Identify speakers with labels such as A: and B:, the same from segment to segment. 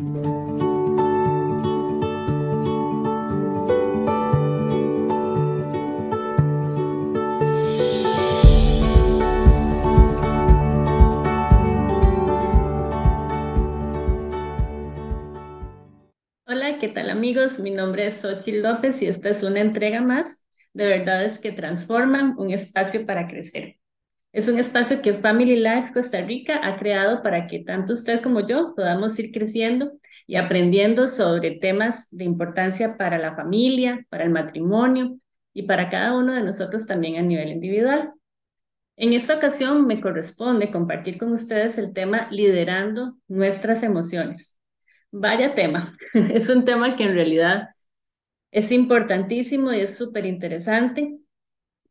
A: Hola, ¿qué tal amigos? Mi nombre es Xochitl López y esta es una entrega más de verdades que transforman un espacio para crecer. Es un espacio que Family Life Costa Rica ha creado para que tanto usted como yo podamos ir creciendo y aprendiendo sobre temas de importancia para la familia, para el matrimonio y para cada uno de nosotros también a nivel individual. En esta ocasión me corresponde compartir con ustedes el tema liderando nuestras emociones. Vaya tema, es un tema que en realidad es importantísimo y es súper interesante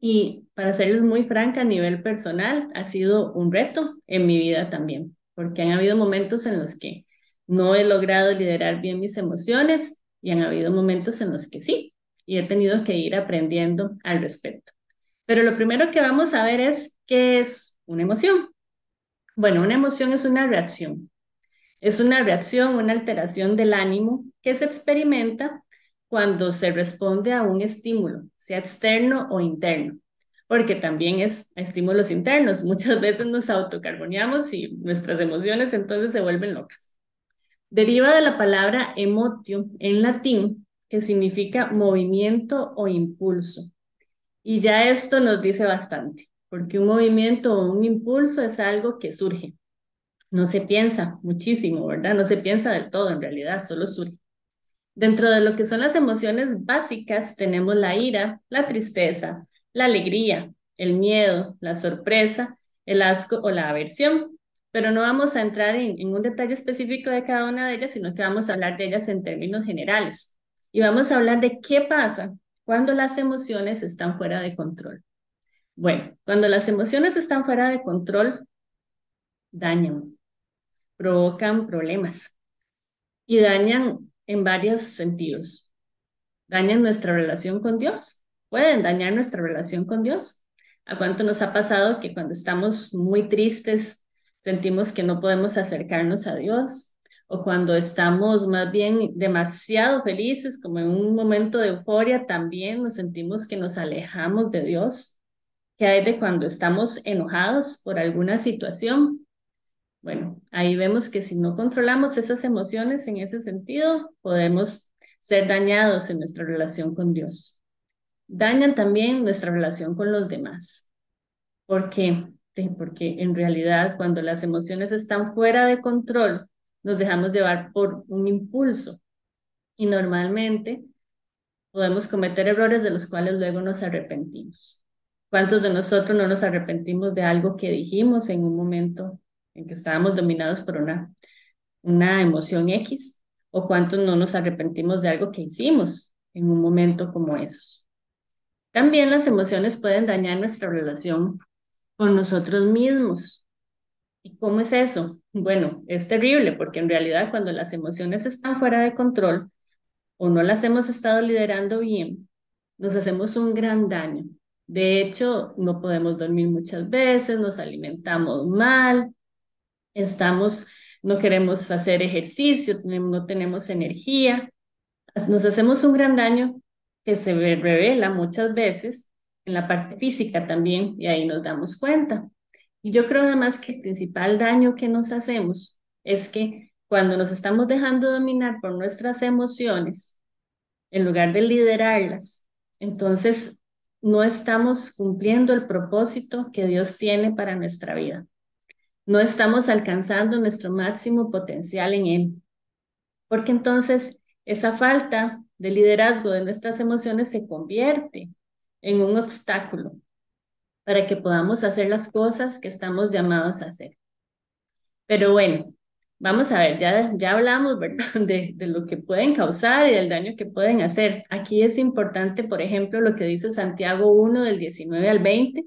A: y para serles muy franca, a nivel personal, ha sido un reto en mi vida también, porque han habido momentos en los que no he logrado liderar bien mis emociones y han habido momentos en los que sí, y he tenido que ir aprendiendo al respecto. Pero lo primero que vamos a ver es qué es una emoción. Bueno, una emoción es una reacción. Es una reacción, una alteración del ánimo que se experimenta cuando se responde a un estímulo, sea externo o interno, porque también es estímulos internos. Muchas veces nos autocarboneamos y nuestras emociones entonces se vuelven locas. Deriva de la palabra emotio en latín, que significa movimiento o impulso. Y ya esto nos dice bastante, porque un movimiento o un impulso es algo que surge. No se piensa muchísimo, ¿verdad? No se piensa del todo en realidad, solo surge. Dentro de lo que son las emociones básicas tenemos la ira, la tristeza, la alegría, el miedo, la sorpresa, el asco o la aversión. Pero no vamos a entrar en, un detalle específico de cada una de ellas, sino que vamos a hablar de ellas en términos generales. Y vamos a hablar de qué pasa cuando las emociones están fuera de control. Bueno, cuando las emociones están fuera de control, dañan, provocan problemas y dañan en varios sentidos. Dañan nuestra relación con Dios. Pueden dañar nuestra relación con Dios. ¿A cuánto nos ha pasado que cuando estamos muy tristes sentimos que no podemos acercarnos a Dios? O cuando estamos más bien demasiado felices, como en un momento de euforia, también nos sentimos que nos alejamos de Dios. ¿Qué hay de cuando estamos enojados por alguna situación? Bueno, ahí vemos que si no controlamos esas emociones en ese sentido, podemos ser dañados en nuestra relación con Dios. Dañan también nuestra relación con los demás. ¿Por qué? Porque en realidad cuando las emociones están fuera de control, nos dejamos llevar por un impulso y normalmente podemos cometer errores de los cuales luego nos arrepentimos. ¿Cuántos de nosotros no nos arrepentimos de algo que dijimos en un momento en que estábamos dominados por una, una emoción X, o cuántos no nos arrepentimos de algo que hicimos en un momento como esos. También las emociones pueden dañar nuestra relación con nosotros mismos. ¿Y cómo es eso? Bueno, es terrible porque en realidad cuando las emociones están fuera de control o no las hemos estado liderando bien, nos hacemos un gran daño. De hecho, no podemos dormir muchas veces, nos alimentamos mal, estamos, no queremos hacer ejercicio, no tenemos energía, nos hacemos un gran daño que se revela muchas veces en la parte física también y ahí nos damos cuenta. Y yo creo además que el principal daño que nos hacemos es que cuando nos estamos dejando dominar por nuestras emociones, en lugar de liderarlas, entonces no estamos cumpliendo el propósito que Dios tiene para nuestra vida no estamos alcanzando nuestro máximo potencial en él. Porque entonces esa falta de liderazgo de nuestras emociones se convierte en un obstáculo para que podamos hacer las cosas que estamos llamados a hacer. Pero bueno, vamos a ver, ya, ya hablamos. De, de lo que pueden causar y del daño que pueden hacer. Aquí es importante, por ejemplo, lo que dice Santiago 1 del 19 al 20,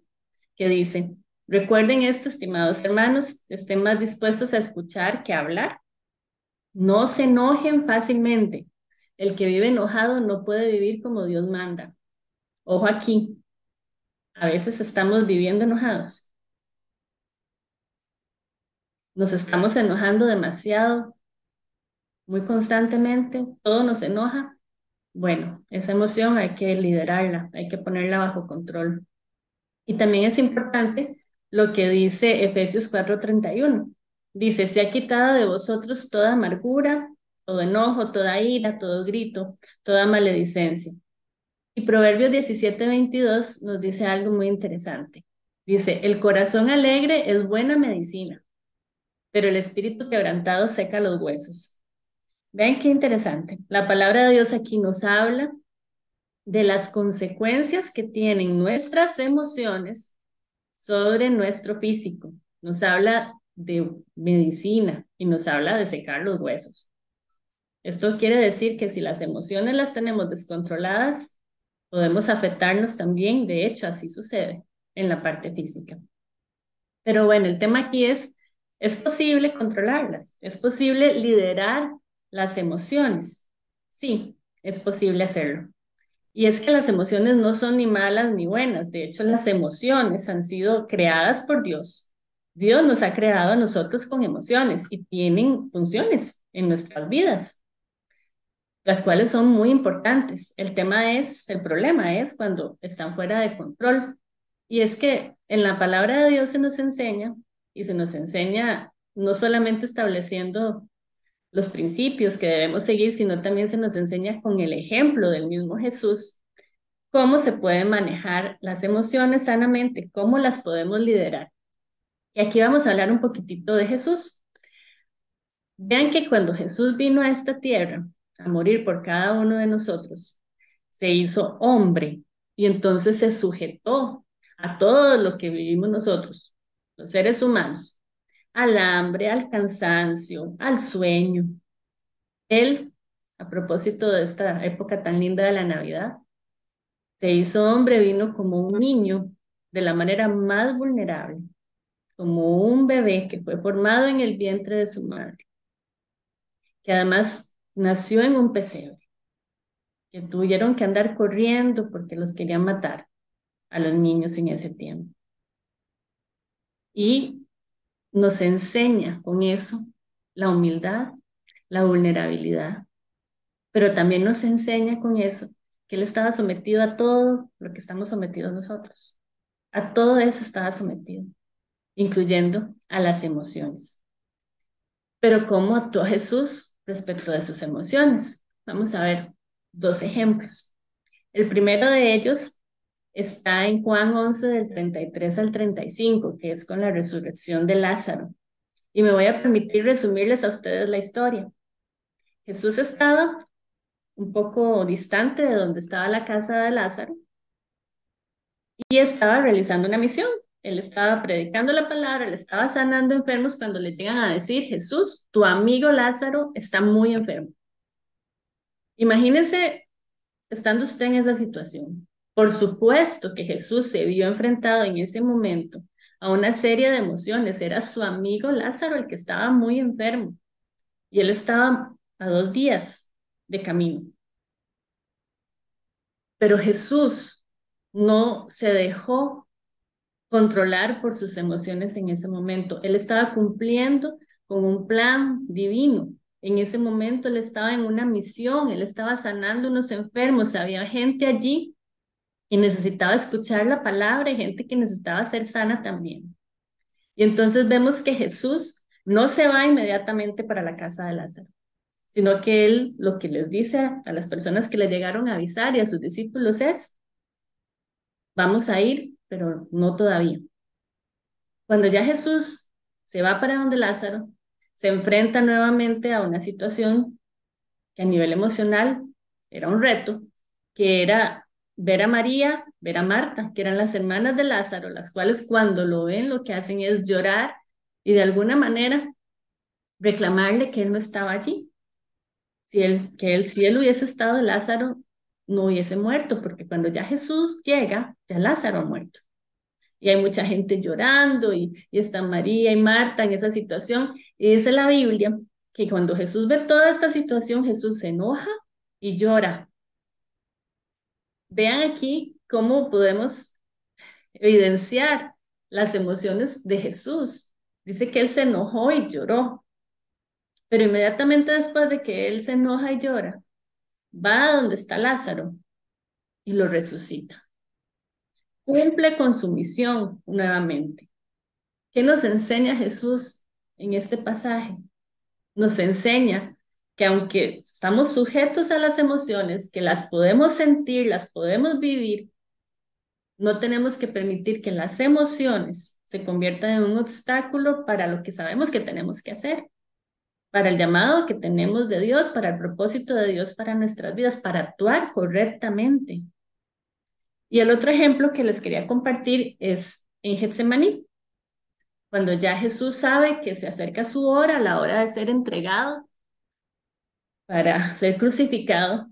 A: que dice, Recuerden esto, estimados hermanos, estén más dispuestos a escuchar que a hablar. No se enojen fácilmente. El que vive enojado no puede vivir como Dios manda. Ojo aquí, a veces estamos viviendo enojados. Nos estamos enojando demasiado, muy constantemente, todo nos enoja, bueno, esa emoción hay que liderarla, hay que ponerla bajo control. Y también es importante lo que dice Efesios 4:31. Dice, se ha quitado de vosotros toda amargura, todo enojo, toda ira, todo grito, toda maledicencia. Y Proverbios 17:22 nos dice algo muy interesante. Dice, el corazón alegre es buena medicina, pero el espíritu quebrantado seca los huesos. Ven qué interesante. La palabra de Dios aquí nos habla de las consecuencias que tienen nuestras emociones sobre nuestro físico. Nos habla de medicina y nos habla de secar los huesos. Esto quiere decir que si las emociones las tenemos descontroladas, podemos afectarnos también. De hecho, así sucede en la parte física. Pero bueno, el tema aquí es, es posible controlarlas, es posible liderar las emociones. Sí, es posible hacerlo. Y es que las emociones no son ni malas ni buenas. De hecho, las emociones han sido creadas por Dios. Dios nos ha creado a nosotros con emociones y tienen funciones en nuestras vidas, las cuales son muy importantes. El tema es, el problema es cuando están fuera de control. Y es que en la palabra de Dios se nos enseña y se nos enseña no solamente estableciendo los principios que debemos seguir, sino también se nos enseña con el ejemplo del mismo Jesús cómo se pueden manejar las emociones sanamente, cómo las podemos liderar. Y aquí vamos a hablar un poquitito de Jesús. Vean que cuando Jesús vino a esta tierra a morir por cada uno de nosotros, se hizo hombre y entonces se sujetó a todo lo que vivimos nosotros, los seres humanos, al hambre, al cansancio, al sueño. Él, a propósito de esta época tan linda de la Navidad, se hizo hombre, vino como un niño de la manera más vulnerable, como un bebé que fue formado en el vientre de su madre, que además nació en un pesebre, que tuvieron que andar corriendo porque los querían matar a los niños en ese tiempo. Y nos enseña con eso la humildad, la vulnerabilidad, pero también nos enseña con eso que Él estaba sometido a todo lo que estamos sometidos nosotros. A todo eso estaba sometido, incluyendo a las emociones. Pero ¿cómo actuó Jesús respecto de sus emociones? Vamos a ver dos ejemplos. El primero de ellos está en Juan 11 del 33 al 35, que es con la resurrección de Lázaro. Y me voy a permitir resumirles a ustedes la historia. Jesús estaba un poco distante de donde estaba la casa de Lázaro y estaba realizando una misión. Él estaba predicando la palabra, él estaba sanando enfermos cuando le llegan a decir, Jesús, tu amigo Lázaro está muy enfermo. Imagínense estando usted en esa situación. Por supuesto que Jesús se vio enfrentado en ese momento a una serie de emociones. Era su amigo Lázaro el que estaba muy enfermo y él estaba a dos días de camino. Pero Jesús no se dejó controlar por sus emociones en ese momento. Él estaba cumpliendo con un plan divino. En ese momento él estaba en una misión, él estaba sanando unos enfermos, había gente allí y necesitaba escuchar la palabra y gente que necesitaba ser sana también. Y entonces vemos que Jesús no se va inmediatamente para la casa de Lázaro, sino que él lo que les dice a las personas que le llegaron a avisar y a sus discípulos es, vamos a ir, pero no todavía. Cuando ya Jesús se va para donde Lázaro, se enfrenta nuevamente a una situación que a nivel emocional era un reto, que era ver a María, ver a Marta, que eran las hermanas de Lázaro, las cuales cuando lo ven lo que hacen es llorar y de alguna manera reclamarle que él no estaba allí. Si él, que él, si hubiese estado, Lázaro no hubiese muerto, porque cuando ya Jesús llega, ya Lázaro ha muerto. Y hay mucha gente llorando y, y está María y Marta en esa situación. Y dice la Biblia que cuando Jesús ve toda esta situación, Jesús se enoja y llora Vean aquí cómo podemos evidenciar las emociones de Jesús. Dice que él se enojó y lloró. Pero inmediatamente después de que él se enoja y llora, va a donde está Lázaro y lo resucita. Cumple con su misión nuevamente. ¿Qué nos enseña Jesús en este pasaje? Nos enseña que aunque estamos sujetos a las emociones, que las podemos sentir, las podemos vivir, no tenemos que permitir que las emociones se conviertan en un obstáculo para lo que sabemos que tenemos que hacer, para el llamado que tenemos de Dios, para el propósito de Dios para nuestras vidas, para actuar correctamente. Y el otro ejemplo que les quería compartir es en Getsemaní, cuando ya Jesús sabe que se acerca su hora, la hora de ser entregado para ser crucificado,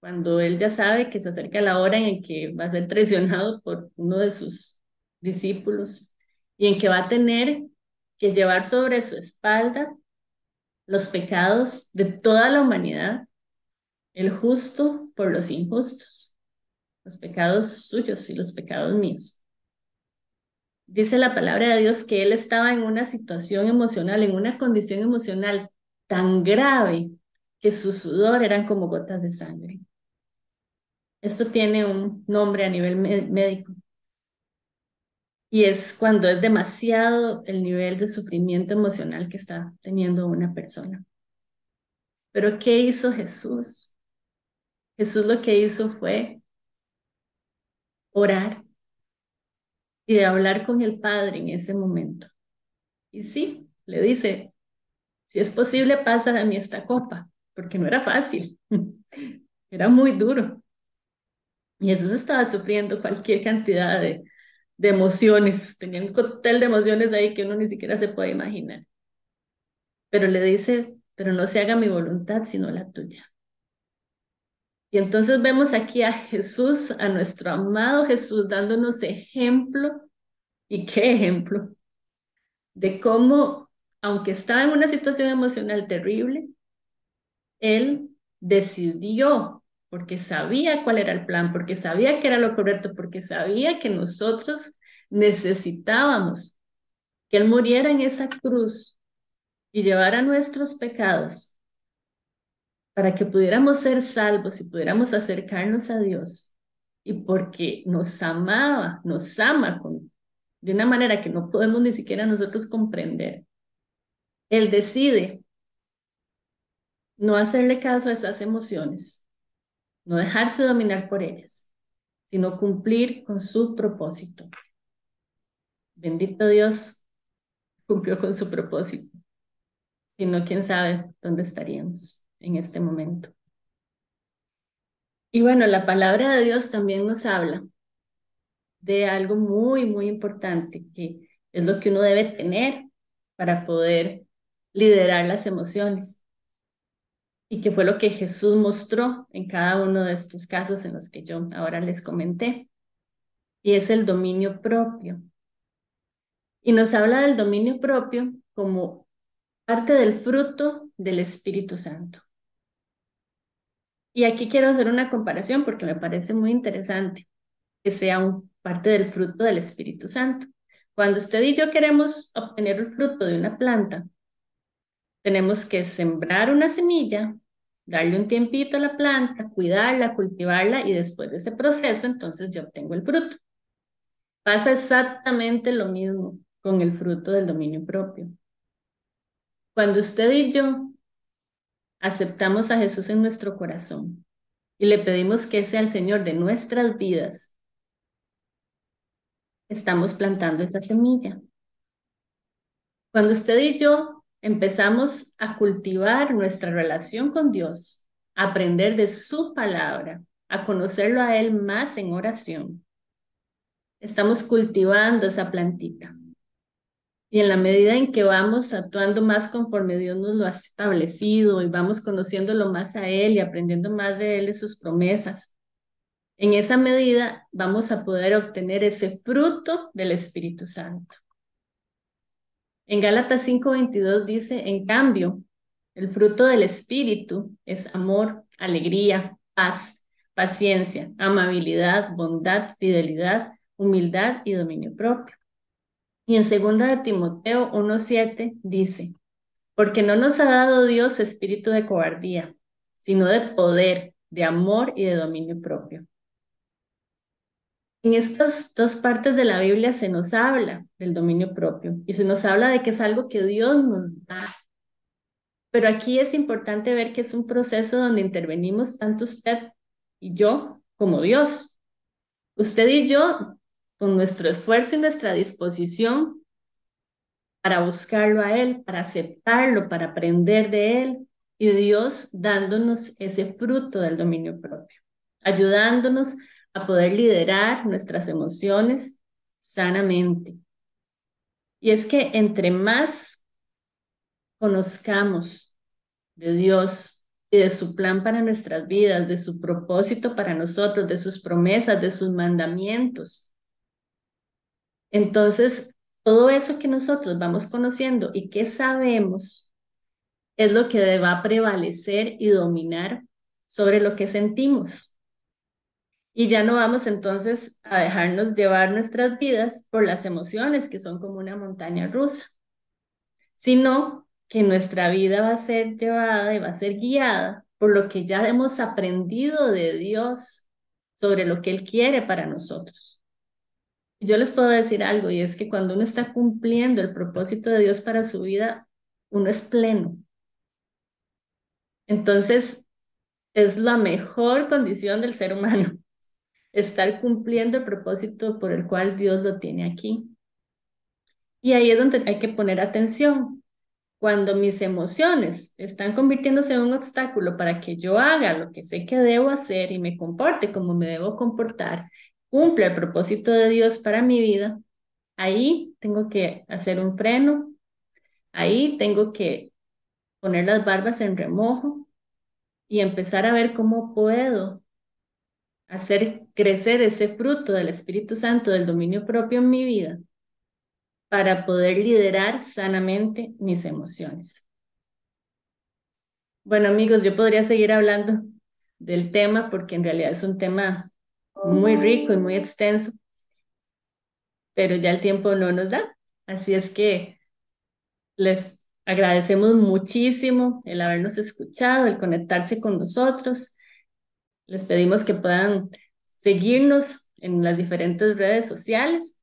A: cuando él ya sabe que se acerca la hora en que va a ser traicionado por uno de sus discípulos y en que va a tener que llevar sobre su espalda los pecados de toda la humanidad, el justo por los injustos los pecados suyos y los pecados míos. Dice la palabra de Dios que él estaba en una situación emocional, en una condición emocional tan grave que su sudor eran como gotas de sangre. Esto tiene un nombre a nivel médico. Y es cuando es demasiado el nivel de sufrimiento emocional que está teniendo una persona. Pero ¿qué hizo Jesús? Jesús lo que hizo fue orar y de hablar con el Padre en ese momento. Y sí, le dice, si es posible, pasa a mí esta copa, porque no era fácil, era muy duro. Y Jesús estaba sufriendo cualquier cantidad de, de emociones, tenía un cóctel de emociones ahí que uno ni siquiera se puede imaginar. Pero le dice, pero no se haga mi voluntad, sino la tuya. Y entonces vemos aquí a Jesús, a nuestro amado Jesús, dándonos ejemplo, y qué ejemplo, de cómo, aunque estaba en una situación emocional terrible, Él decidió, porque sabía cuál era el plan, porque sabía que era lo correcto, porque sabía que nosotros necesitábamos que Él muriera en esa cruz y llevara nuestros pecados para que pudiéramos ser salvos y pudiéramos acercarnos a Dios y porque nos amaba, nos ama con, de una manera que no podemos ni siquiera nosotros comprender. Él decide no hacerle caso a esas emociones, no dejarse dominar por ellas, sino cumplir con su propósito. Bendito Dios, cumplió con su propósito. Si no, quién sabe dónde estaríamos en este momento. Y bueno, la palabra de Dios también nos habla de algo muy, muy importante, que es lo que uno debe tener para poder liderar las emociones. Y que fue lo que Jesús mostró en cada uno de estos casos en los que yo ahora les comenté. Y es el dominio propio. Y nos habla del dominio propio como parte del fruto del Espíritu Santo. Y aquí quiero hacer una comparación porque me parece muy interesante que sea un parte del fruto del Espíritu Santo. Cuando usted y yo queremos obtener el fruto de una planta, tenemos que sembrar una semilla, darle un tiempito a la planta, cuidarla, cultivarla y después de ese proceso, entonces yo obtengo el fruto. Pasa exactamente lo mismo con el fruto del dominio propio. Cuando usted y yo aceptamos a Jesús en nuestro corazón y le pedimos que sea el Señor de nuestras vidas, estamos plantando esa semilla. Cuando usted y yo empezamos a cultivar nuestra relación con Dios, a aprender de su palabra, a conocerlo a Él más en oración, estamos cultivando esa plantita. Y en la medida en que vamos actuando más conforme Dios nos lo ha establecido y vamos conociéndolo más a Él y aprendiendo más de Él y sus promesas, en esa medida vamos a poder obtener ese fruto del Espíritu Santo. En Gálatas 5:22 dice, en cambio, el fruto del Espíritu es amor, alegría, paz, paciencia, amabilidad, bondad, fidelidad, humildad y dominio propio. Y en 2 de Timoteo 1.7 dice, porque no nos ha dado Dios espíritu de cobardía, sino de poder, de amor y de dominio propio. En estas dos partes de la Biblia se nos habla del dominio propio y se nos habla de que es algo que Dios nos da. Pero aquí es importante ver que es un proceso donde intervenimos tanto usted y yo como Dios. Usted y yo, con nuestro esfuerzo y nuestra disposición para buscarlo a Él, para aceptarlo, para aprender de Él, y Dios dándonos ese fruto del dominio propio, ayudándonos a poder liderar nuestras emociones sanamente. Y es que entre más conozcamos de Dios y de su plan para nuestras vidas, de su propósito para nosotros, de sus promesas, de sus mandamientos, entonces todo eso que nosotros vamos conociendo y que sabemos es lo que va a prevalecer y dominar sobre lo que sentimos. Y ya no vamos entonces a dejarnos llevar nuestras vidas por las emociones que son como una montaña rusa, sino que nuestra vida va a ser llevada y va a ser guiada por lo que ya hemos aprendido de Dios sobre lo que Él quiere para nosotros. Yo les puedo decir algo y es que cuando uno está cumpliendo el propósito de Dios para su vida, uno es pleno. Entonces, es la mejor condición del ser humano estar cumpliendo el propósito por el cual Dios lo tiene aquí. Y ahí es donde hay que poner atención. Cuando mis emociones están convirtiéndose en un obstáculo para que yo haga lo que sé que debo hacer y me comporte como me debo comportar, cumpla el propósito de Dios para mi vida, ahí tengo que hacer un freno, ahí tengo que poner las barbas en remojo y empezar a ver cómo puedo hacer crecer ese fruto del Espíritu Santo, del dominio propio en mi vida, para poder liderar sanamente mis emociones. Bueno amigos, yo podría seguir hablando del tema porque en realidad es un tema muy rico y muy extenso, pero ya el tiempo no nos da. Así es que les agradecemos muchísimo el habernos escuchado, el conectarse con nosotros. Les pedimos que puedan seguirnos en las diferentes redes sociales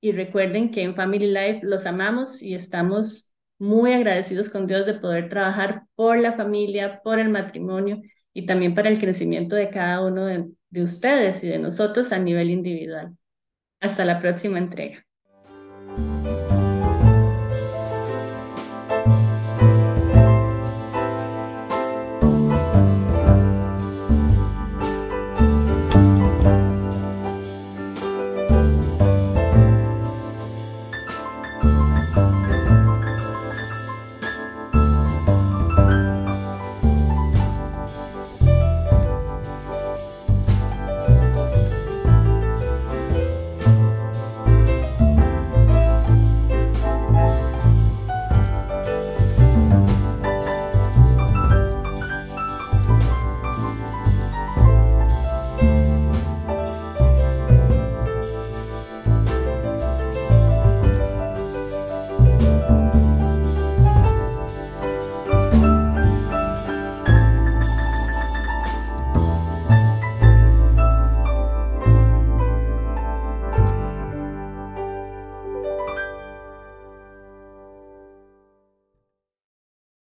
A: y recuerden que en Family Life los amamos y estamos muy agradecidos con Dios de poder trabajar por la familia, por el matrimonio y también para el crecimiento de cada uno de, de ustedes y de nosotros a nivel individual. Hasta la próxima entrega.